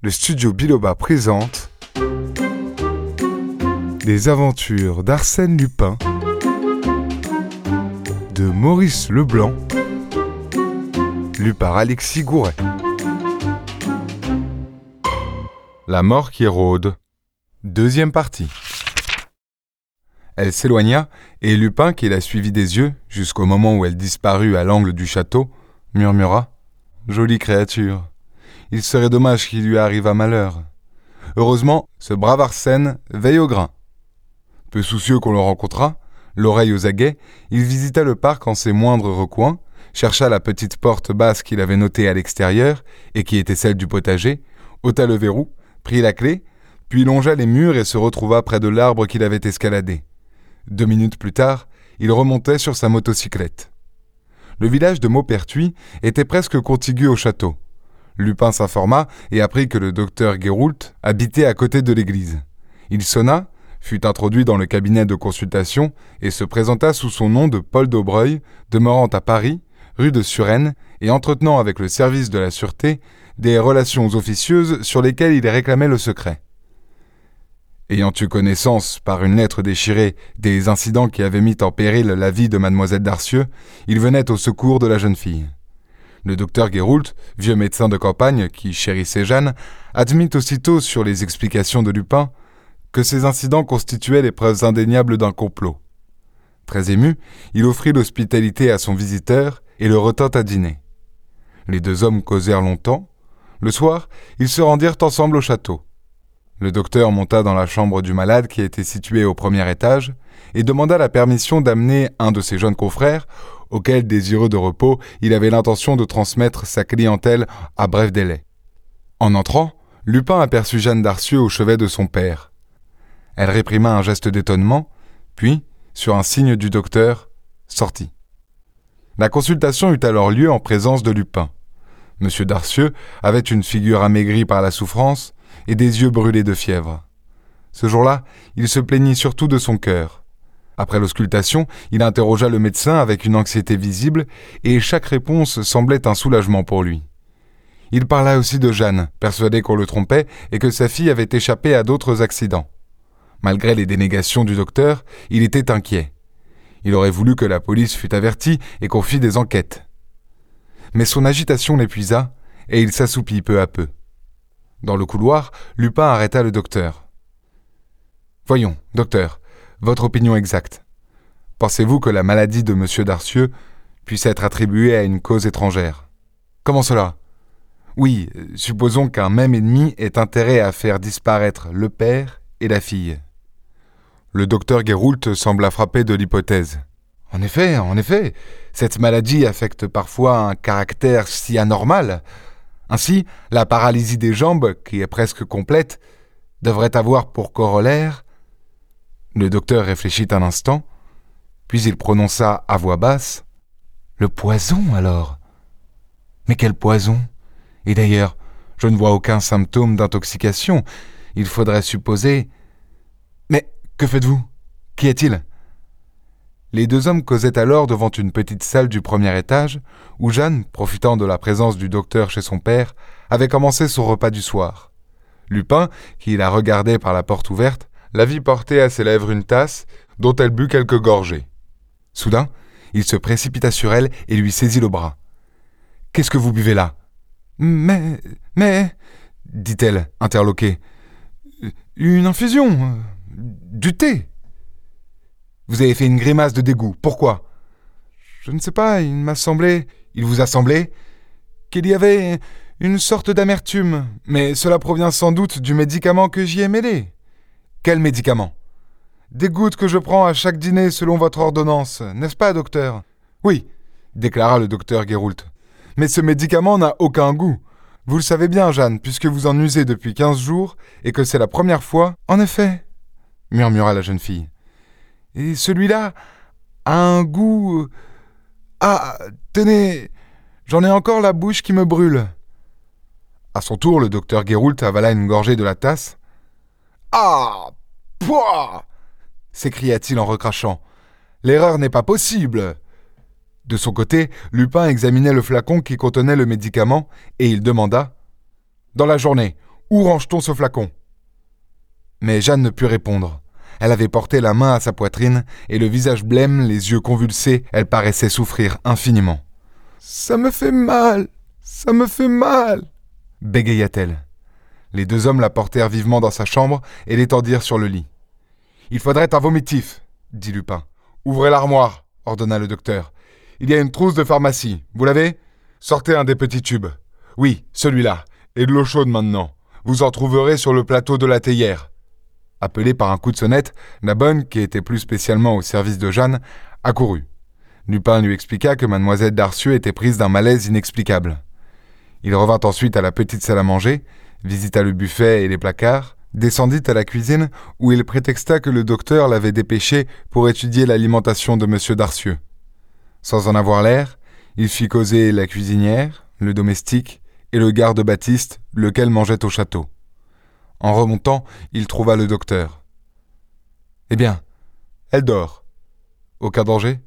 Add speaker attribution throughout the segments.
Speaker 1: le studio Biloba présente Les aventures d'Arsène Lupin de Maurice Leblanc, lu par Alexis Gouret. La mort qui rôde. Deuxième partie. Elle s'éloigna, et Lupin, qui la suivit des yeux, jusqu'au moment où elle disparut à l'angle du château, murmura Jolie créature. Il serait dommage qu'il lui arrivât malheur. Heureusement, ce brave Arsène veille au grain. Peu soucieux qu'on le rencontrât, l'oreille aux aguets, il visita le parc en ses moindres recoins, chercha la petite porte basse qu'il avait notée à l'extérieur et qui était celle du potager, ôta le verrou, prit la clé, puis longea les murs et se retrouva près de l'arbre qu'il avait escaladé. Deux minutes plus tard, il remontait sur sa motocyclette. Le village de Maupertuis était presque contigu au château. Lupin s'informa et apprit que le docteur Guéroult habitait à côté de l'église. Il sonna, fut introduit dans le cabinet de consultation et se présenta sous son nom de Paul d'Aubreuil, demeurant à Paris, rue de Suresnes, et entretenant avec le service de la sûreté des relations officieuses sur lesquelles il réclamait le secret. Ayant eu connaissance, par une lettre déchirée, des incidents qui avaient mis en péril la vie de mademoiselle Darcieux, il venait au secours de la jeune fille. Le docteur Guéroult, vieux médecin de campagne qui chérissait Jeanne, admit aussitôt sur les explications de Lupin que ces incidents constituaient les preuves indéniables d'un complot. Très ému, il offrit l'hospitalité à son visiteur et le retint à dîner. Les deux hommes causèrent longtemps. Le soir, ils se rendirent ensemble au château. Le docteur monta dans la chambre du malade qui était située au premier étage et demanda la permission d'amener un de ses jeunes confrères auquel, désireux de repos, il avait l'intention de transmettre sa clientèle à bref délai. En entrant, Lupin aperçut Jeanne Darcieux au chevet de son père. Elle réprima un geste d'étonnement, puis, sur un signe du docteur, sortit. La consultation eut alors lieu en présence de Lupin. M. Darcieux avait une figure amaigrie par la souffrance et des yeux brûlés de fièvre. Ce jour-là, il se plaignit surtout de son cœur. Après l'auscultation, il interrogea le médecin avec une anxiété visible, et chaque réponse semblait un soulagement pour lui. Il parla aussi de Jeanne, persuadé qu'on le trompait et que sa fille avait échappé à d'autres accidents. Malgré les dénégations du docteur, il était inquiet. Il aurait voulu que la police fût avertie et qu'on fît des enquêtes. Mais son agitation l'épuisa, et il s'assoupit peu à peu. Dans le couloir, Lupin arrêta le docteur. Voyons, docteur, votre opinion exacte. Pensez-vous que la maladie de M. Darcieux puisse être attribuée à une cause étrangère? Comment cela? Oui, supposons qu'un même ennemi ait intérêt à faire disparaître le père et la fille. Le docteur Guéroult sembla frappé de l'hypothèse. En effet, en effet, cette maladie affecte parfois un caractère si anormal. Ainsi, la paralysie des jambes, qui est presque complète, devrait avoir pour corollaire le docteur réfléchit un instant, puis il prononça à voix basse Le poison, alors Mais quel poison Et d'ailleurs, je ne vois aucun symptôme d'intoxication. Il faudrait supposer. Mais que faites-vous? Qu'y a-t-il? Les deux hommes causaient alors devant une petite salle du premier étage, où Jeanne, profitant de la présence du docteur chez son père, avait commencé son repas du soir. Lupin, qui la regardait par la porte ouverte, la vit porter à ses lèvres une tasse dont elle but quelques gorgées. Soudain, il se précipita sur elle et lui saisit le bras. Qu'est-ce que vous buvez là Mais. Mais. dit-elle, interloquée. Une infusion. Du thé. Vous avez fait une grimace de dégoût. Pourquoi Je ne sais pas, il m'a semblé. Il vous a semblé qu'il y avait une sorte d'amertume, mais cela provient sans doute du médicament que j'y ai mêlé. Quel médicament? Des gouttes que je prends à chaque dîner selon votre ordonnance, n'est-ce pas, docteur? Oui, déclara le docteur Guéroult. Mais ce médicament n'a aucun goût. Vous le savez bien, Jeanne, puisque vous en usez depuis quinze jours et que c'est la première fois. En effet, murmura la jeune fille. Et celui-là a un goût. Ah, tenez, j'en ai encore la bouche qui me brûle. À son tour, le docteur Guéroult avala une gorgée de la tasse ah Pouah s'écria-t-il en recrachant. L'erreur n'est pas possible. De son côté, Lupin examinait le flacon qui contenait le médicament et il demanda Dans la journée, Où range-t-on ce flacon? Mais Jeanne ne put répondre. Elle avait porté la main à sa poitrine, et le visage blême, les yeux convulsés, elle paraissait souffrir infiniment. Ça me fait mal. Ça me fait mal. bégaya-t-elle. Les deux hommes la portèrent vivement dans sa chambre et l'étendirent sur le lit. Il faudrait un vomitif, dit Lupin. Ouvrez l'armoire, ordonna le docteur. Il y a une trousse de pharmacie. Vous l'avez? Sortez un des petits tubes. Oui, celui-là. Et de l'eau chaude maintenant. Vous en trouverez sur le plateau de la théière. Appelé par un coup de sonnette, la bonne, qui était plus spécialement au service de Jeanne, accourut. Lupin lui expliqua que mademoiselle Darcieux était prise d'un malaise inexplicable. Il revint ensuite à la petite salle à manger, visita le buffet et les placards, descendit à la cuisine où il prétexta que le docteur l'avait dépêché pour étudier l'alimentation de M. Darcieux. Sans en avoir l'air, il fit causer la cuisinière, le domestique et le garde Baptiste, lequel mangeait au château. En remontant, il trouva le docteur. Eh bien, elle dort. Aucun danger?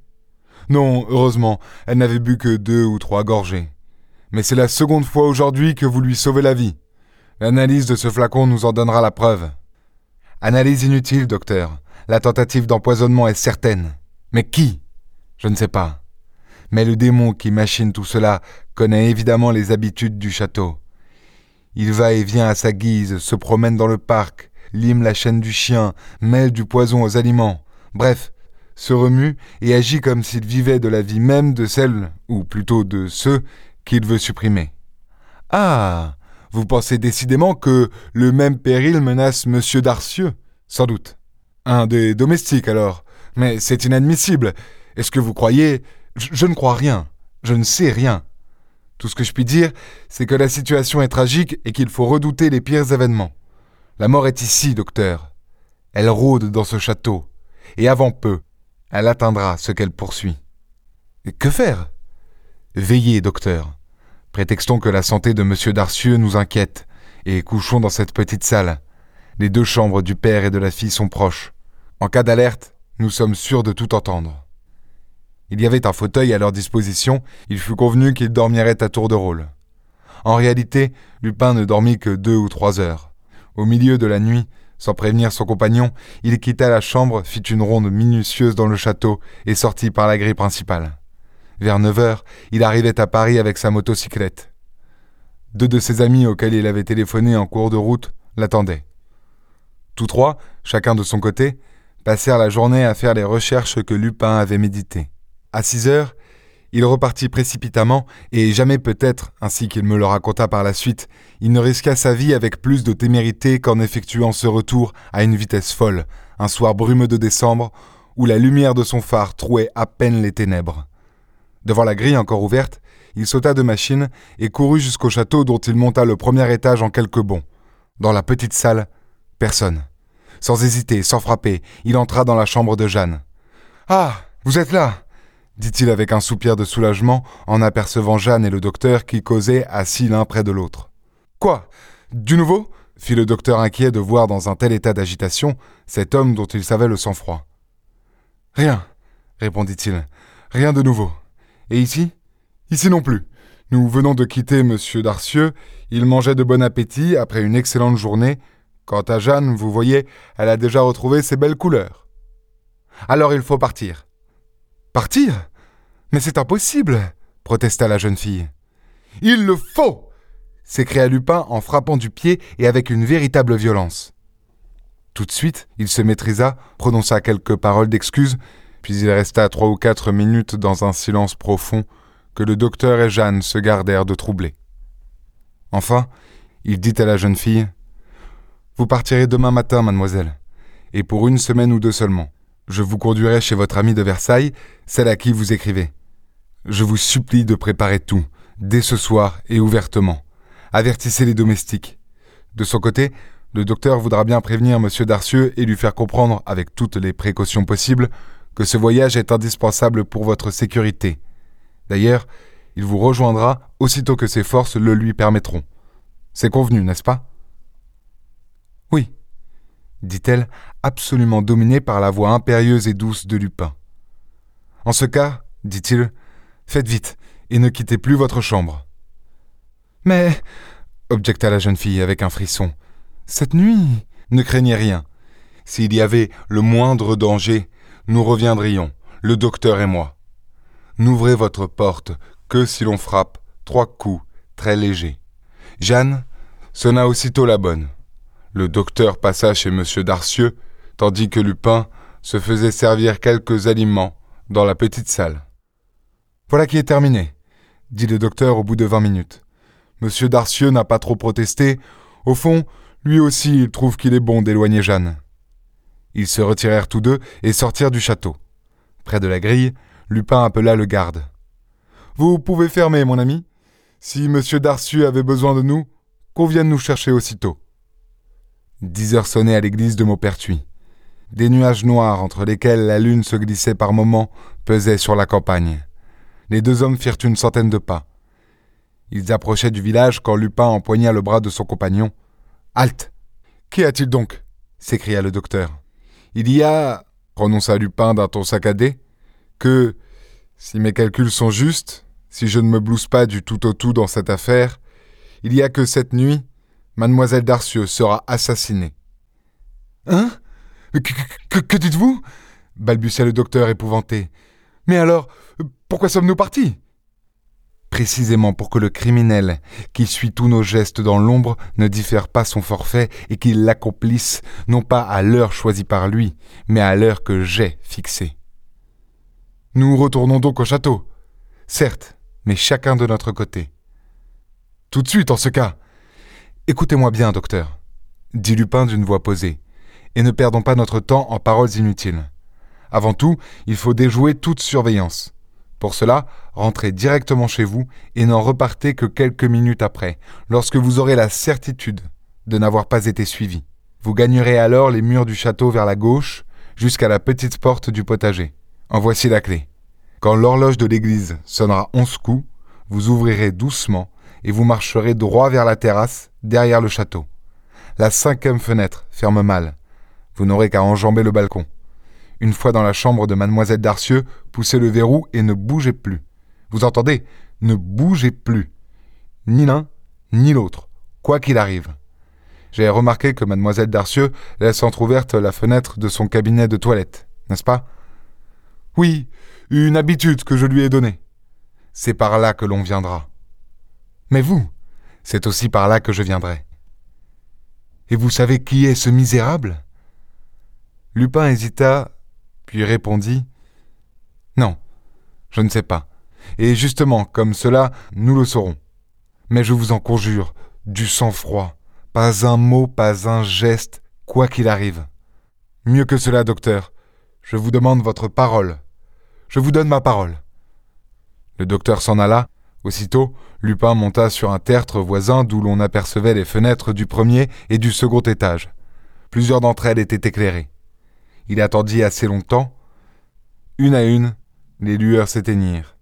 Speaker 1: Non, heureusement, elle n'avait bu que deux ou trois gorgées. Mais c'est la seconde fois aujourd'hui que vous lui sauvez la vie. L'analyse de ce flacon nous en donnera la preuve. Analyse inutile, docteur. La tentative d'empoisonnement est certaine. Mais qui? Je ne sais pas. Mais le démon qui machine tout cela connaît évidemment les habitudes du château. Il va et vient à sa guise, se promène dans le parc, lime la chaîne du chien, mêle du poison aux aliments. Bref, se remue et agit comme s'il vivait de la vie même de celle, ou plutôt de ceux, qu'il veut supprimer. Ah vous pensez décidément que le même péril menace Monsieur Darcieux? Sans doute. Un des domestiques, alors. Mais c'est inadmissible. Est-ce que vous croyez? Je, ne crois rien. Je ne sais rien. Tout ce que je puis dire, c'est que la situation est tragique et qu'il faut redouter les pires événements. La mort est ici, docteur. Elle rôde dans ce château. Et avant peu, elle atteindra ce qu'elle poursuit. que faire? Veillez, docteur. Prétextons que la santé de M. Darcieux nous inquiète, et couchons dans cette petite salle. Les deux chambres du père et de la fille sont proches. En cas d'alerte, nous sommes sûrs de tout entendre. Il y avait un fauteuil à leur disposition, il fut convenu qu'ils dormiraient à tour de rôle. En réalité, Lupin ne dormit que deux ou trois heures. Au milieu de la nuit, sans prévenir son compagnon, il quitta la chambre, fit une ronde minutieuse dans le château et sortit par la grille principale. Vers 9 heures, il arrivait à Paris avec sa motocyclette. Deux de ses amis auxquels il avait téléphoné en cours de route l'attendaient. Tous trois, chacun de son côté, passèrent la journée à faire les recherches que Lupin avait méditées. À 6 heures, il repartit précipitamment, et jamais peut-être, ainsi qu'il me le raconta par la suite, il ne risqua sa vie avec plus de témérité qu'en effectuant ce retour à une vitesse folle, un soir brumeux de décembre, où la lumière de son phare trouait à peine les ténèbres. Devant la grille encore ouverte, il sauta de machine et courut jusqu'au château dont il monta le premier étage en quelques bonds. Dans la petite salle, personne. Sans hésiter, sans frapper, il entra dans la chambre de Jeanne. Ah, vous êtes là dit-il avec un soupir de soulagement en apercevant Jeanne et le docteur qui causaient assis l'un près de l'autre. Quoi Du nouveau? fit le docteur inquiet de voir dans un tel état d'agitation cet homme dont il savait le sang-froid. Rien, répondit-il. Rien de nouveau. Et ici Ici non plus. Nous venons de quitter M. Darcieux. Il mangeait de bon appétit après une excellente journée. Quant à Jeanne, vous voyez, elle a déjà retrouvé ses belles couleurs. Alors il faut partir. Partir? Mais c'est impossible protesta la jeune fille. Il le faut s'écria Lupin en frappant du pied et avec une véritable violence. Tout de suite, il se maîtrisa, prononça quelques paroles d'excuse, puis il resta trois ou quatre minutes dans un silence profond que le docteur et Jeanne se gardèrent de troubler. Enfin, il dit à la jeune fille Vous partirez demain matin, mademoiselle, et pour une semaine ou deux seulement. Je vous conduirai chez votre amie de Versailles, celle à qui vous écrivez. Je vous supplie de préparer tout, dès ce soir et ouvertement. Avertissez les domestiques. De son côté, le docteur voudra bien prévenir M. Darcieux et lui faire comprendre, avec toutes les précautions possibles, que ce voyage est indispensable pour votre sécurité. D'ailleurs, il vous rejoindra aussitôt que ses forces le lui permettront. C'est convenu, n'est-ce pas? Oui, dit-elle, absolument dominée par la voix impérieuse et douce de Lupin. En ce cas, dit-il, faites vite et ne quittez plus votre chambre. Mais objecta la jeune fille avec un frisson. Cette nuit Ne craignez rien. S'il y avait le moindre danger, nous reviendrions, le docteur et moi. N'ouvrez votre porte que si l'on frappe trois coups très légers. Jeanne sonna aussitôt la bonne. Le docteur passa chez M. Darcieux, tandis que Lupin se faisait servir quelques aliments dans la petite salle. Voilà qui est terminé, dit le docteur au bout de vingt minutes. Monsieur Darcieux n'a pas trop protesté. Au fond, lui aussi, il trouve qu'il est bon d'éloigner Jeanne. Ils se retirèrent tous deux et sortirent du château. Près de la grille, Lupin appela le garde. Vous pouvez fermer, mon ami. Si monsieur Darcieux avait besoin de nous, qu'on vienne nous chercher aussitôt. Dix heures sonnaient à l'église de Maupertuis. Des nuages noirs entre lesquels la lune se glissait par moments pesaient sur la campagne. Les deux hommes firent une centaine de pas. Ils approchaient du village quand Lupin empoigna le bras de son compagnon. Halte Qu'y a-t-il donc? s'écria le docteur. Il y a, prononça Lupin d'un ton saccadé, que, si mes calculs sont justes, si je ne me blouse pas du tout au tout dans cette affaire, il y a que cette nuit, mademoiselle Darcieux sera assassinée. Hein? Que, que dites-vous? balbutia le docteur épouvanté. Mais alors, pourquoi sommes-nous partis? Précisément pour que le criminel, qui suit tous nos gestes dans l'ombre, ne diffère pas son forfait et qu'il l'accomplisse non pas à l'heure choisie par lui, mais à l'heure que j'ai fixée. Nous retournons donc au château. Certes, mais chacun de notre côté. Tout de suite, en ce cas. Écoutez-moi bien, docteur, dit Lupin d'une voix posée, et ne perdons pas notre temps en paroles inutiles. Avant tout, il faut déjouer toute surveillance. Pour cela, rentrez directement chez vous et n'en repartez que quelques minutes après, lorsque vous aurez la certitude de n'avoir pas été suivi. Vous gagnerez alors les murs du château vers la gauche, jusqu'à la petite porte du potager. En voici la clé. Quand l'horloge de l'église sonnera onze coups, vous ouvrirez doucement et vous marcherez droit vers la terrasse, derrière le château. La cinquième fenêtre ferme mal. Vous n'aurez qu'à enjamber le balcon. Une fois dans la chambre de mademoiselle Darcieux, poussez le verrou et ne bougez plus. Vous entendez? Ne bougez plus. Ni l'un, ni l'autre, quoi qu'il arrive. J'ai remarqué que mademoiselle Darcieux laisse entr'ouverte la fenêtre de son cabinet de toilette, n'est-ce pas? Oui, une habitude que je lui ai donnée. C'est par là que l'on viendra. Mais vous, c'est aussi par là que je viendrai. Et vous savez qui est ce misérable? Lupin hésita puis répondit Non, je ne sais pas. Et justement, comme cela, nous le saurons. Mais je vous en conjure, du sang-froid, pas un mot, pas un geste, quoi qu'il arrive. Mieux que cela, docteur, je vous demande votre parole. Je vous donne ma parole. Le docteur s'en alla. Aussitôt, Lupin monta sur un tertre voisin d'où l'on apercevait les fenêtres du premier et du second étage. Plusieurs d'entre elles étaient éclairées. Il attendit assez longtemps. Une à une, les lueurs s'éteignirent.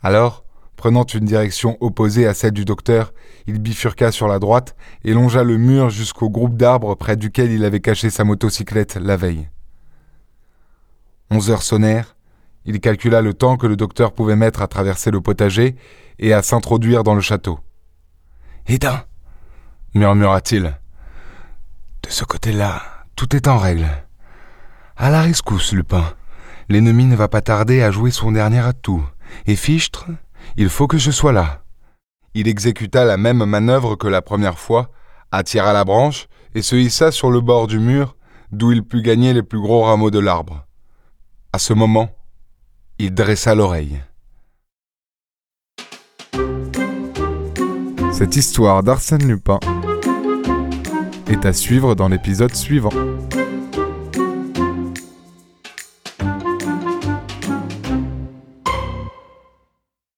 Speaker 1: Alors, prenant une direction opposée à celle du docteur, il bifurqua sur la droite et longea le mur jusqu'au groupe d'arbres près duquel il avait caché sa motocyclette la veille. Onze heures sonnèrent. Il calcula le temps que le docteur pouvait mettre à traverser le potager et à s'introduire dans le château. Éteins murmura-t-il. De ce côté-là, tout est en règle. À la rescousse, Lupin. L'ennemi ne va pas tarder à jouer son dernier atout. Et Fichtre, il faut que je sois là. Il exécuta la même manœuvre que la première fois, attira la branche et se hissa sur le bord du mur, d'où il put gagner les plus gros rameaux de l'arbre. À ce moment, il dressa l'oreille. Cette histoire d'Arsène Lupin est à suivre dans l'épisode suivant.